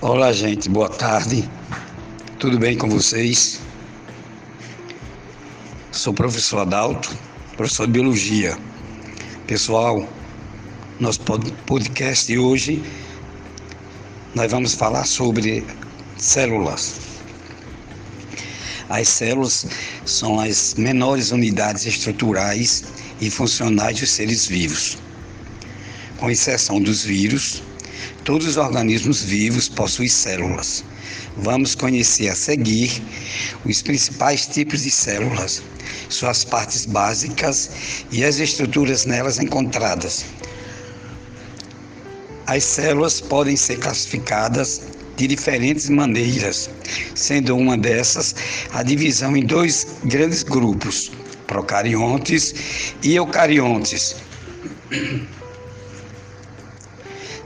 Olá, gente, boa tarde. Tudo bem com vocês? Sou o professor Adalto, professor de Biologia. Pessoal, nosso podcast de hoje nós vamos falar sobre células. As células são as menores unidades estruturais e funcionais dos seres vivos. Com exceção dos vírus, todos os organismos vivos possuem células. Vamos conhecer a seguir os principais tipos de células, suas partes básicas e as estruturas nelas encontradas. As células podem ser classificadas de diferentes maneiras, sendo uma dessas a divisão em dois grandes grupos, procariontes e eucariontes.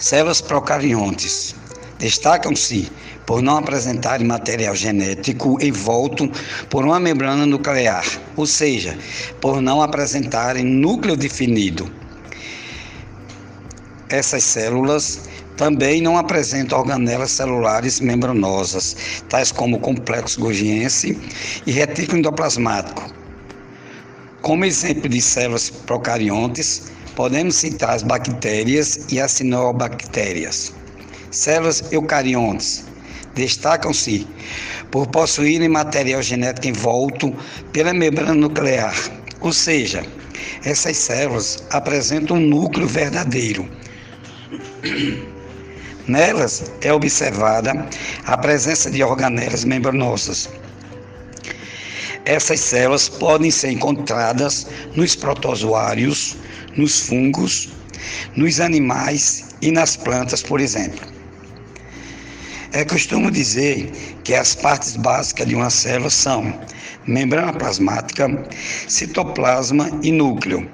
Células procariontes destacam-se por não apresentarem material genético envolto por uma membrana nuclear, ou seja, por não apresentarem núcleo definido. Essas células também não apresentam organelas celulares membranosas, tais como o complexo Golgiense e retículo endoplasmático. Como exemplo de células procariontes, podemos citar as bactérias e as cianobactérias. Células eucariontes destacam-se por possuírem material genético envolto pela membrana nuclear, ou seja, essas células apresentam um núcleo verdadeiro. Nelas é observada a presença de organelas membranosas. Essas células podem ser encontradas nos protozoários, nos fungos, nos animais e nas plantas, por exemplo. É costume dizer que as partes básicas de uma célula são membrana plasmática, citoplasma e núcleo.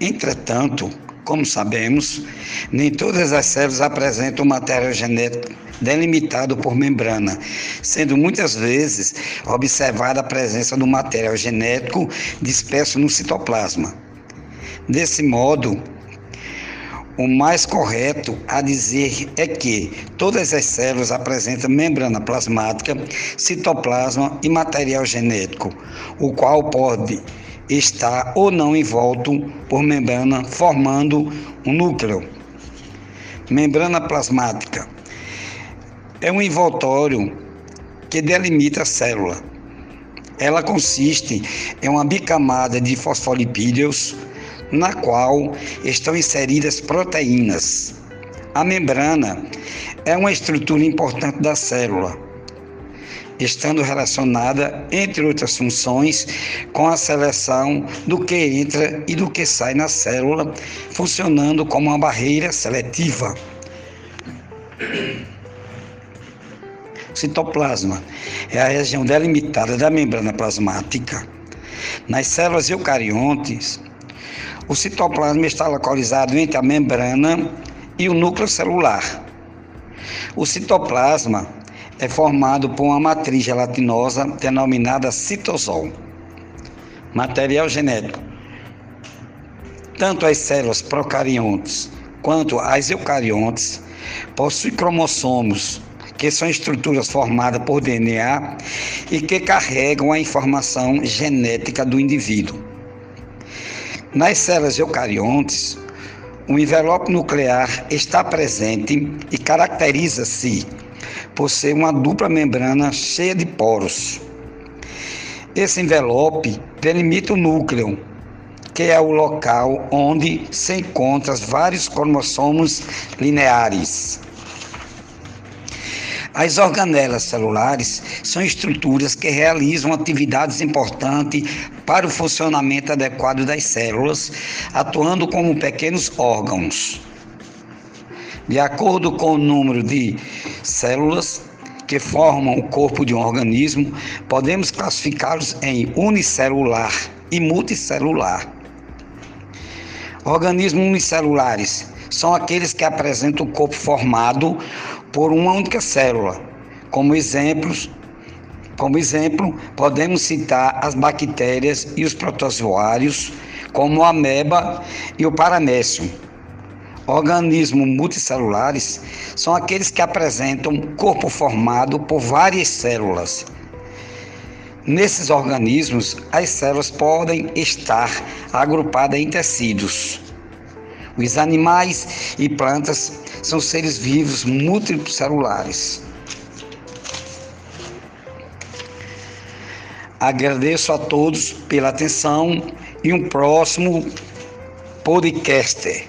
Entretanto, como sabemos, nem todas as células apresentam material genético delimitado por membrana, sendo muitas vezes observada a presença do material genético disperso no citoplasma. Desse modo, o mais correto a dizer é que todas as células apresentam membrana plasmática, citoplasma e material genético, o qual pode estar ou não envolto por membrana, formando um núcleo. Membrana plasmática é um envoltório que delimita a célula. Ela consiste em uma bicamada de fosfolipídios na qual estão inseridas proteínas. A membrana é uma estrutura importante da célula, estando relacionada, entre outras funções, com a seleção do que entra e do que sai na célula, funcionando como uma barreira seletiva. Citoplasma é a região delimitada da membrana plasmática. Nas células eucariontes, o citoplasma está localizado entre a membrana e o núcleo celular. O citoplasma é formado por uma matriz gelatinosa denominada citosol. Material genético. Tanto as células procariontes quanto as eucariontes possuem cromossomos, que são estruturas formadas por DNA e que carregam a informação genética do indivíduo. Nas células eucariontes, o envelope nuclear está presente e caracteriza-se por ser uma dupla membrana cheia de poros. Esse envelope delimita o núcleo, que é o local onde se encontram vários cromossomos lineares. As organelas celulares são estruturas que realizam atividades importantes para o funcionamento adequado das células, atuando como pequenos órgãos. De acordo com o número de células que formam o corpo de um organismo, podemos classificá-los em unicelular e multicelular. Organismos unicelulares são aqueles que apresentam o corpo formado por uma única célula. Como exemplos, como exemplo, podemos citar as bactérias e os protozoários, como a ameba e o paramécio. Organismos multicelulares são aqueles que apresentam corpo formado por várias células. Nesses organismos, as células podem estar agrupadas em tecidos. Os animais e plantas são seres vivos multicelulares. Agradeço a todos pela atenção e um próximo podcast.